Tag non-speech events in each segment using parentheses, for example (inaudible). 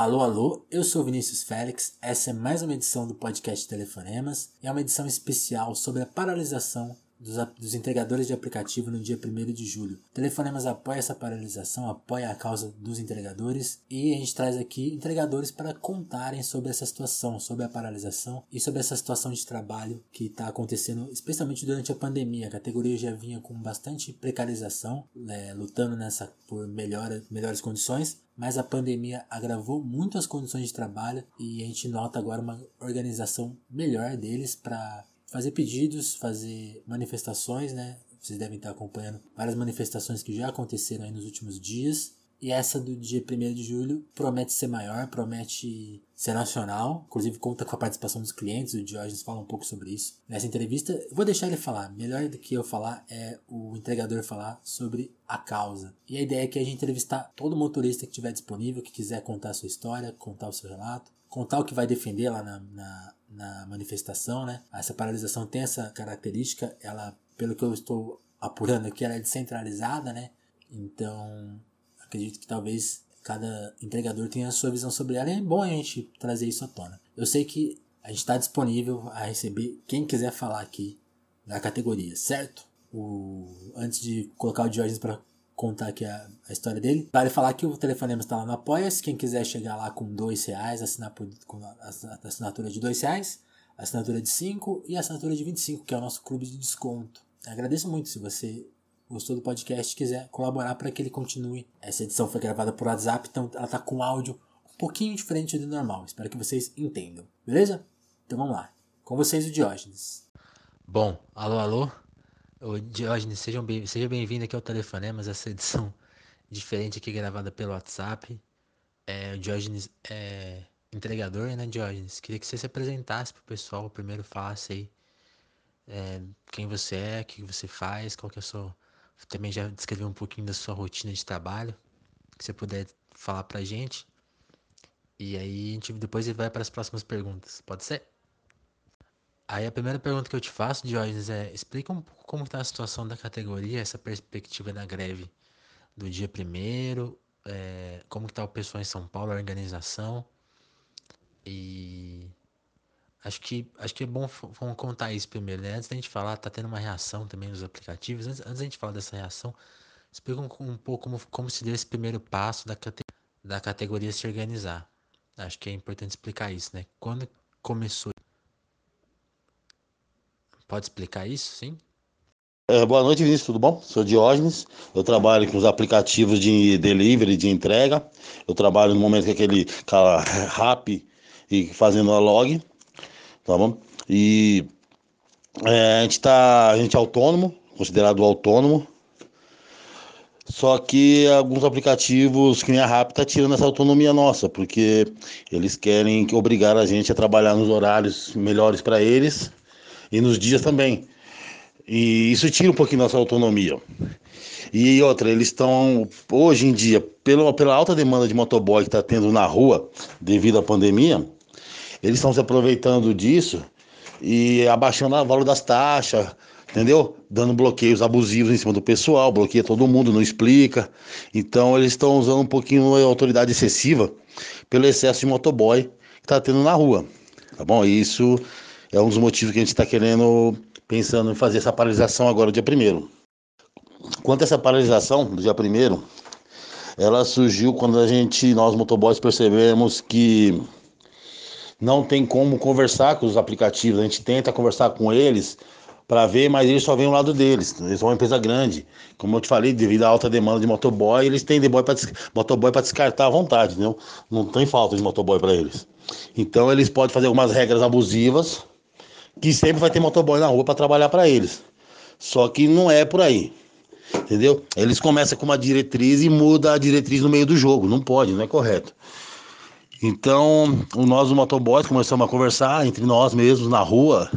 Alô, alô, eu sou Vinícius Félix. Essa é mais uma edição do podcast Telefonemas e é uma edição especial sobre a paralisação dos, dos, entregadores de aplicativo no dia 1 de julho. Telefonemas apoia essa paralisação, apoia a causa dos entregadores e a gente traz aqui entregadores para contarem sobre essa situação, sobre a paralisação e sobre essa situação de trabalho que está acontecendo, especialmente durante a pandemia. A categoria já vinha com bastante precarização, é, lutando nessa por melhor, melhores condições, mas a pandemia agravou muito as condições de trabalho e a gente nota agora uma organização melhor deles para fazer pedidos, fazer manifestações, né? Vocês devem estar acompanhando várias manifestações que já aconteceram aí nos últimos dias. E essa do dia 1 de julho promete ser maior, promete ser nacional. Inclusive conta com a participação dos clientes, o Diógenes fala um pouco sobre isso. Nessa entrevista, vou deixar ele falar. Melhor do que eu falar é o entregador falar sobre a causa. E a ideia é que a gente entrevistar todo motorista que estiver disponível, que quiser contar a sua história, contar o seu relato, contar o que vai defender lá na, na na manifestação, né? Essa paralisação tem essa característica, ela, pelo que eu estou apurando aqui, ela é descentralizada, né? Então, acredito que talvez cada entregador tenha a sua visão sobre ela e é bom a gente trazer isso à tona. Eu sei que a gente está disponível a receber quem quiser falar aqui da categoria, certo? O, antes de colocar o Diógenes para contar aqui a, a, história dele. Vale falar que o telefonema está lá no Apoia-se. Quem quiser chegar lá com dois reais, assinar por, com a assinatura de dois reais, assinatura de 5 e assinatura de 25, que é o nosso clube de desconto. agradeço muito se você gostou do podcast quiser colaborar para que ele continue. Essa edição foi gravada por WhatsApp, então ela está com áudio um pouquinho diferente do normal. Espero que vocês entendam. Beleza? Então vamos lá. Com vocês o Diógenes. Bom, alô, alô. Ô, Diógenes, sejam bem, seja bem-vindo aqui ao Telefonemas, essa edição (laughs) diferente aqui gravada pelo WhatsApp. É, o Diógenes é entregador, né, Diógenes? Queria que você se apresentasse pro pessoal, primeiro falasse aí é, quem você é, o que você faz, qual que é a sua... Também já descreveu um pouquinho da sua rotina de trabalho, que você puder falar pra gente. E aí a gente depois vai para as próximas perguntas, pode ser? Aí a primeira pergunta que eu te faço, Diógenes, é explica um pouco como está a situação da categoria, essa perspectiva da greve do dia primeiro, é, como está o pessoal em São Paulo, a organização. E acho que acho que é bom vamos contar isso primeiro, né? Antes da gente falar, tá tendo uma reação também nos aplicativos. Antes, antes da gente falar dessa reação, explica um, um pouco como, como se deu esse primeiro passo da, da categoria se organizar. Acho que é importante explicar isso, né? Quando começou Pode explicar isso, sim? É, boa noite, Vinícius, tudo bom? Sou Diógenes, eu trabalho com os aplicativos de delivery, de entrega. Eu trabalho no momento com aquele cara (laughs) rap e fazendo a log, tá bom? E é, a gente tá, a gente é autônomo, considerado autônomo. Só que alguns aplicativos, que nem a Rap, tá tirando essa autonomia nossa, porque eles querem obrigar a gente a trabalhar nos horários melhores para eles e nos dias também. E isso tira um pouquinho nossa autonomia. E outra, eles estão, hoje em dia, pela, pela alta demanda de motoboy que está tendo na rua devido à pandemia, eles estão se aproveitando disso e abaixando o valor das taxas, entendeu? Dando bloqueios abusivos em cima do pessoal, bloqueia todo mundo, não explica. Então eles estão usando um pouquinho a autoridade excessiva pelo excesso de motoboy que está tendo na rua, tá bom? E isso é um dos motivos que a gente está querendo, pensando em fazer essa paralisação agora, dia 1 Quanto a essa paralisação do dia 1 ela surgiu quando a gente, nós motoboys, percebemos que não tem como conversar com os aplicativos. A gente tenta conversar com eles para ver, mas eles só vêm o lado deles. Eles são uma empresa grande. Como eu te falei, devido à alta demanda de motoboy, eles têm motoboy para descartar à vontade, entendeu? Não tem falta de motoboy para eles. Então eles podem fazer algumas regras abusivas que sempre vai ter motoboy na rua para trabalhar para eles. Só que não é por aí. Entendeu? Eles começam com uma diretriz e muda a diretriz no meio do jogo. Não pode, não é correto. Então, nós, os motoboys, começamos a conversar entre nós mesmos na rua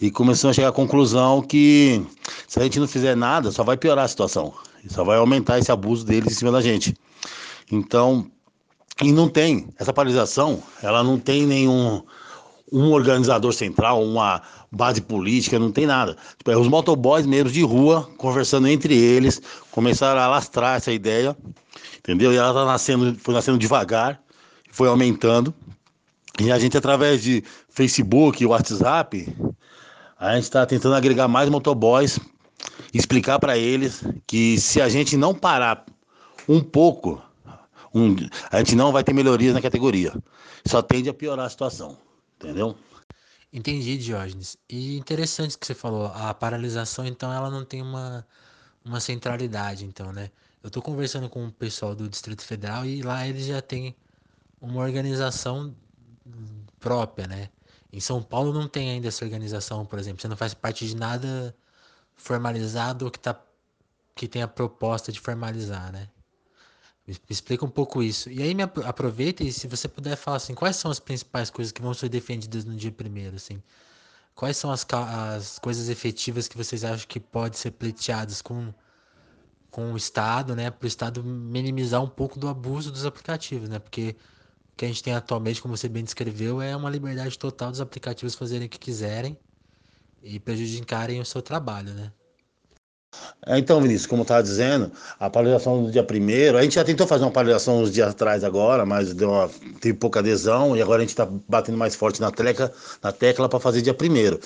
e começamos a chegar à conclusão que se a gente não fizer nada, só vai piorar a situação. Só vai aumentar esse abuso deles em cima da gente. Então, e não tem, essa paralisação, ela não tem nenhum um organizador central, uma base política, não tem nada. Tipo, é os motoboys mesmo de rua, conversando entre eles, começaram a alastrar essa ideia, entendeu? E ela tá nascendo, foi nascendo devagar, foi aumentando. E a gente, através de Facebook, WhatsApp, a gente está tentando agregar mais motoboys, explicar para eles que se a gente não parar um pouco, um, a gente não vai ter melhorias na categoria. Só tende a piorar a situação, entendeu? Entendi, Diógenes. E interessante que você falou, a paralisação, então, ela não tem uma, uma centralidade, então, né? Eu estou conversando com o pessoal do Distrito Federal e lá eles já têm uma organização própria, né? Em São Paulo não tem ainda essa organização, por exemplo. Você não faz parte de nada formalizado que, tá, que tem a proposta de formalizar, né? Me explica um pouco isso. E aí me aproveita e se você puder falar assim, quais são as principais coisas que vão ser defendidas no dia primeiro, assim? Quais são as, as coisas efetivas que vocês acham que pode ser pleiteadas com, com o Estado, né? Para o Estado minimizar um pouco do abuso dos aplicativos, né? Porque que a gente tem atualmente, como você bem descreveu, é uma liberdade total dos aplicativos fazerem o que quiserem e prejudicarem o seu trabalho, né? É, então, Vinícius, como eu estava dizendo, a paralisação do dia primeiro, a gente já tentou fazer uma paralisação uns dias atrás agora, mas deu uma, teve pouca adesão e agora a gente está batendo mais forte na tecla, na tecla para fazer dia primeiro.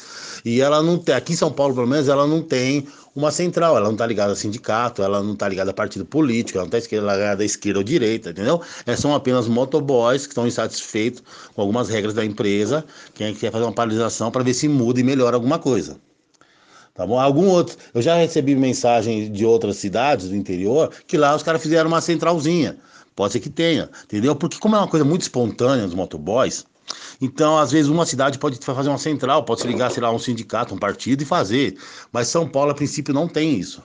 E ela não tem, aqui em São Paulo, pelo menos, ela não tem uma central, ela não está ligada a sindicato, ela não está ligada a partido político, ela não está ligada à esquerda ou direita, entendeu? É, são apenas motoboys que estão insatisfeitos com algumas regras da empresa, quem quer fazer uma paralisação para ver se muda e melhora alguma coisa. Tá bom? Algum outro. Eu já recebi mensagem de outras cidades do interior que lá os caras fizeram uma centralzinha. Pode ser que tenha, entendeu? Porque como é uma coisa muito espontânea dos motoboys, então às vezes uma cidade pode fazer uma central, pode se ligar, sei lá, um sindicato, um partido e fazer. Mas São Paulo, a princípio, não tem isso.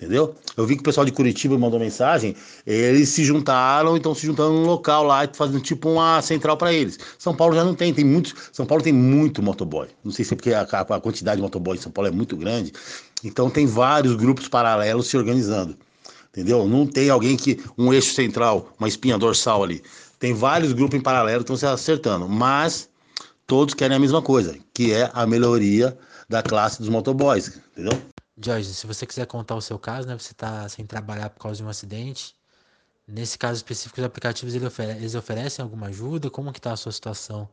Entendeu? Eu vi que o pessoal de Curitiba mandou mensagem, eles se juntaram, então se juntando num local lá, fazendo tipo uma central para eles. São Paulo já não tem, tem muitos. São Paulo tem muito motoboy. Não sei se é porque a, a quantidade de motoboy em São Paulo é muito grande. Então tem vários grupos paralelos se organizando. Entendeu? Não tem alguém que. um eixo central, uma espinha dorsal ali. Tem vários grupos em paralelo que estão se acertando. Mas todos querem a mesma coisa, que é a melhoria da classe dos motoboys. Entendeu? Jorge, se você quiser contar o seu caso, né? Você está sem trabalhar por causa de um acidente. Nesse caso específico, os aplicativos eles oferecem alguma ajuda? Como que está a sua situação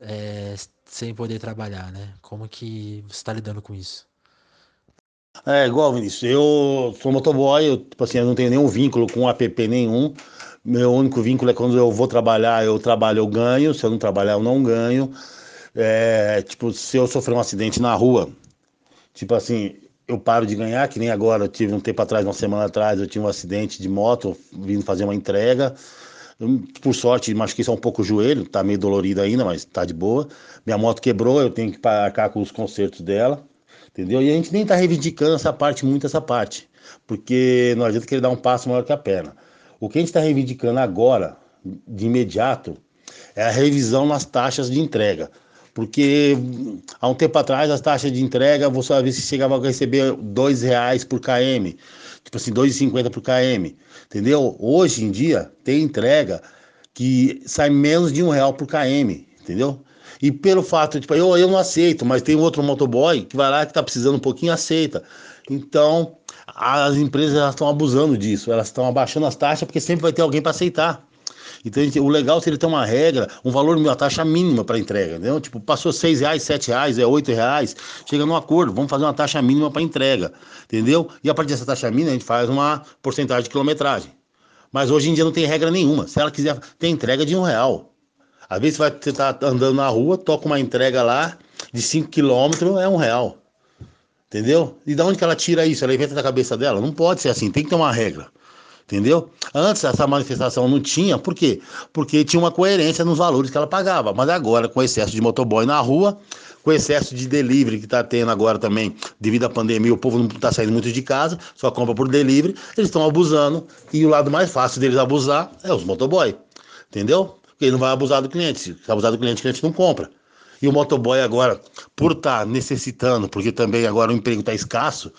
é, sem poder trabalhar, né? Como que você está lidando com isso? É, igual, Vinícius, eu sou motoboy, eu, tipo assim, eu não tenho nenhum vínculo com app nenhum. Meu único vínculo é quando eu vou trabalhar, eu trabalho, eu ganho. Se eu não trabalhar, eu não ganho. É, tipo, se eu sofrer um acidente na rua, tipo assim, eu paro de ganhar, que nem agora, eu tive um tempo atrás, uma semana atrás, eu tive um acidente de moto, vindo fazer uma entrega. Por sorte, machuquei só um pouco o joelho, tá meio dolorido ainda, mas tá de boa. Minha moto quebrou, eu tenho que pagar com os consertos dela, entendeu? E a gente nem tá reivindicando essa parte, muito essa parte, porque não adianta que ele dá um passo maior que a perna. O que a gente está reivindicando agora, de imediato, é a revisão nas taxas de entrega porque há um tempo atrás as taxas de entrega você às vezes chegava a receber dois reais por km, tipo assim, 2,50 por km, entendeu? Hoje em dia tem entrega que sai menos de um real por km, entendeu? E pelo fato, tipo, eu, eu não aceito, mas tem outro motoboy que vai lá que tá precisando um pouquinho, aceita. Então, as empresas estão abusando disso, elas estão abaixando as taxas porque sempre vai ter alguém para aceitar. Então, o legal seria ter uma regra, um valor, uma taxa mínima para entrega, entendeu? Tipo, passou seis reais, sete reais, é oito reais, chega num acordo, vamos fazer uma taxa mínima para entrega, entendeu? E a partir dessa taxa mínima a gente faz uma porcentagem de quilometragem. Mas hoje em dia não tem regra nenhuma. Se ela quiser, tem entrega de um real. Às vezes você vai estar tá andando na rua, toca uma entrega lá de 5 quilômetros, é um real. Entendeu? E da onde que ela tira isso? Ela inventa da cabeça dela? Não pode ser assim, tem que ter uma regra. Entendeu? Antes essa manifestação não tinha, por quê? Porque tinha uma coerência nos valores que ela pagava. Mas agora, com excesso de motoboy na rua, com excesso de delivery que está tendo agora também, devido à pandemia, o povo não está saindo muito de casa, só compra por delivery, eles estão abusando. E o lado mais fácil deles abusar é os motoboy. Entendeu? Porque ele não vai abusar do cliente. Se abusar do cliente, o cliente não compra. E o motoboy agora, por estar tá necessitando, porque também agora o emprego está escasso,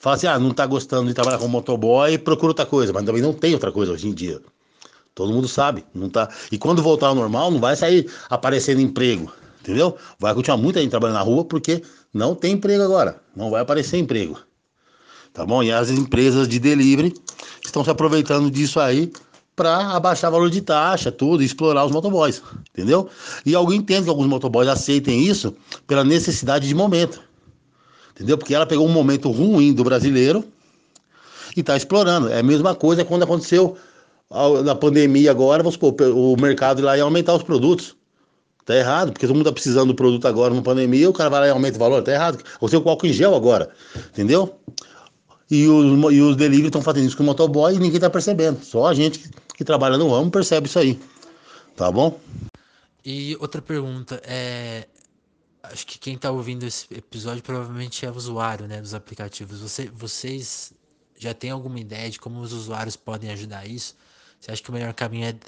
fala assim: ah, não está gostando de trabalhar como motoboy, procura outra coisa. Mas também não tem outra coisa hoje em dia. Todo mundo sabe, não tá. E quando voltar ao normal, não vai sair aparecendo emprego, entendeu? Vai continuar muita gente trabalhando na rua porque não tem emprego agora, não vai aparecer emprego. Tá bom? E as empresas de delivery estão se aproveitando disso aí para abaixar o valor de taxa, tudo, e explorar os motoboys, entendeu? E alguém entende que alguns motoboys aceitem isso pela necessidade de momento, entendeu? Porque ela pegou um momento ruim do brasileiro e está explorando. É a mesma coisa quando aconteceu na pandemia agora, vamos supor, o mercado lá ia aumentar os produtos. Tá errado, porque todo mundo tá precisando do produto agora na pandemia, o cara vai lá e aumenta o valor, tá errado. Ou seja, o álcool em gel agora, entendeu? E os, e os delivery estão fazendo isso com o motoboy e ninguém tá percebendo. Só a gente que, trabalha no ramo percebe isso aí. Tá bom? E outra pergunta, é. Acho que quem tá ouvindo esse episódio provavelmente é usuário, né, dos aplicativos. Você, vocês já têm alguma ideia de como os usuários podem ajudar isso? Você acha que o melhor caminho é,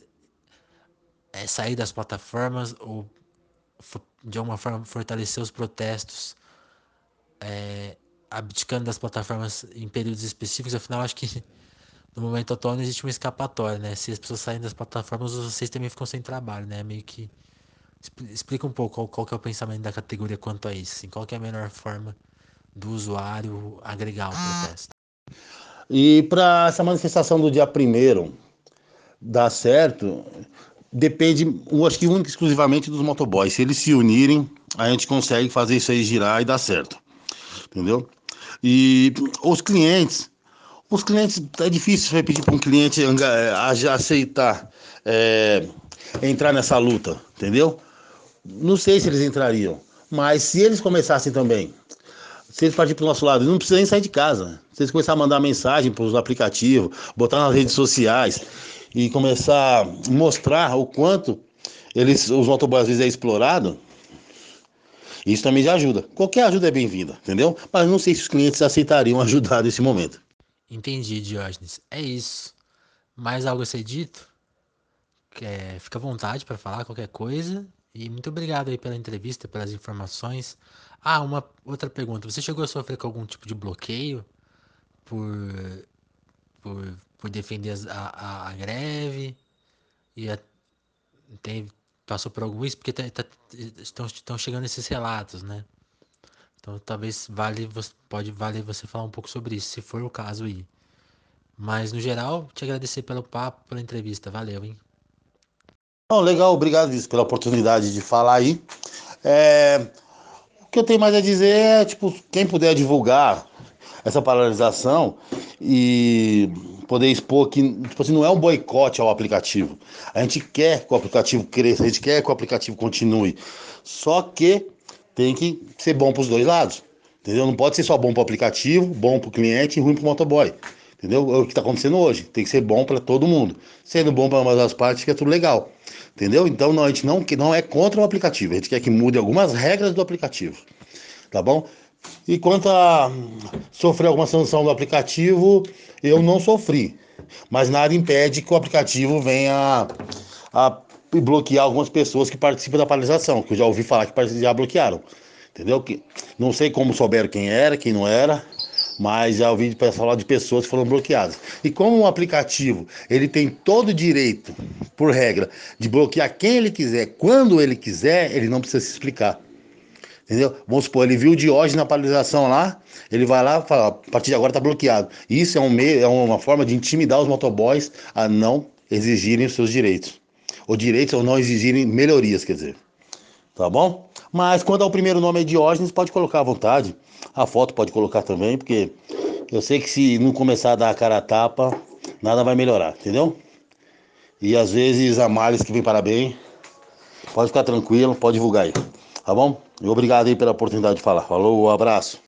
é sair das plataformas ou de alguma forma fortalecer os protestos, é, abdicando das plataformas em períodos específicos? Afinal, acho que no momento atual não existe uma escapatória, né? Se as pessoas saem das plataformas, vocês também ficam sem trabalho, né? Meio que explica um pouco qual, qual é o pensamento da categoria quanto a isso, assim, qual é a melhor forma do usuário agregar o protesto. E para essa manifestação do dia primeiro dar certo, depende, eu acho que única e exclusivamente dos motoboys. Se eles se unirem, a gente consegue fazer isso aí girar e dar certo. Entendeu? E os clientes, os clientes, é difícil repetir para um cliente aceitar é, entrar nessa luta, entendeu? Não sei se eles entrariam, mas se eles começassem também, se eles partirem para o nosso lado, não precisa nem sair de casa. Se eles começarem a mandar mensagem para os aplicativos, botar nas redes sociais, e começar a mostrar o quanto eles, os motoboys às vezes é explorado, isso também já ajuda. Qualquer ajuda é bem-vinda, entendeu? Mas não sei se os clientes aceitariam (laughs) ajudar nesse momento. Entendi, Diógenes. É isso. Mais algo a ser dito? É, fica à vontade para falar qualquer coisa. E muito obrigado aí pela entrevista, pelas informações. Ah, uma outra pergunta. Você chegou a sofrer com algum tipo de bloqueio por, por por defender a, a, a greve e a, tem, passou por algum isso, porque tá, tá, estão, estão chegando esses relatos, né? Então talvez vale, pode valer você falar um pouco sobre isso, se for o caso aí. Mas no geral, te agradecer pelo papo, pela entrevista. Valeu, hein? Bom, legal, obrigado pela oportunidade de falar aí. É, o que eu tenho mais a dizer é, tipo, quem puder divulgar essa paralisação e poder expor que tipo assim, não é um boicote ao aplicativo. A gente quer que o aplicativo cresça, a gente quer que o aplicativo continue. Só que tem que ser bom para os dois lados. Entendeu? Não pode ser só bom para o aplicativo, bom para o cliente e ruim para o motoboy. Entendeu? É o que está acontecendo hoje. Tem que ser bom para todo mundo. Sendo bom para ambas as partes, fica tudo legal. Entendeu? Então não, a gente não, não é contra o aplicativo. A gente quer que mude algumas regras do aplicativo. Tá bom? E quanto a sofrer alguma sanção do aplicativo, eu não sofri. Mas nada impede que o aplicativo venha a, bloquear algumas pessoas que participam da paralisação, que eu já ouvi falar que já bloquearam. Entendeu? Que, não sei como souberam quem era, quem não era, mas já ouvi falar de pessoas que foram bloqueadas. E como o aplicativo ele tem todo o direito, por regra, de bloquear quem ele quiser, quando ele quiser, ele não precisa se explicar. Entendeu? Vamos supor, ele viu o Diógenes na paralisação lá, ele vai lá e fala, a partir de agora está bloqueado. Isso é, um meio, é uma forma de intimidar os motoboys a não exigirem os seus direitos. Ou direitos ou não exigirem melhorias, quer dizer. Tá bom? Mas quando é o primeiro nome é Diógenes, pode colocar à vontade. A foto pode colocar também, porque eu sei que se não começar a dar a cara a tapa, nada vai melhorar, entendeu? E às vezes a males que vem para bem, pode ficar tranquilo, pode divulgar aí. Tá bom? E obrigado aí pela oportunidade de falar. Falou, um abraço.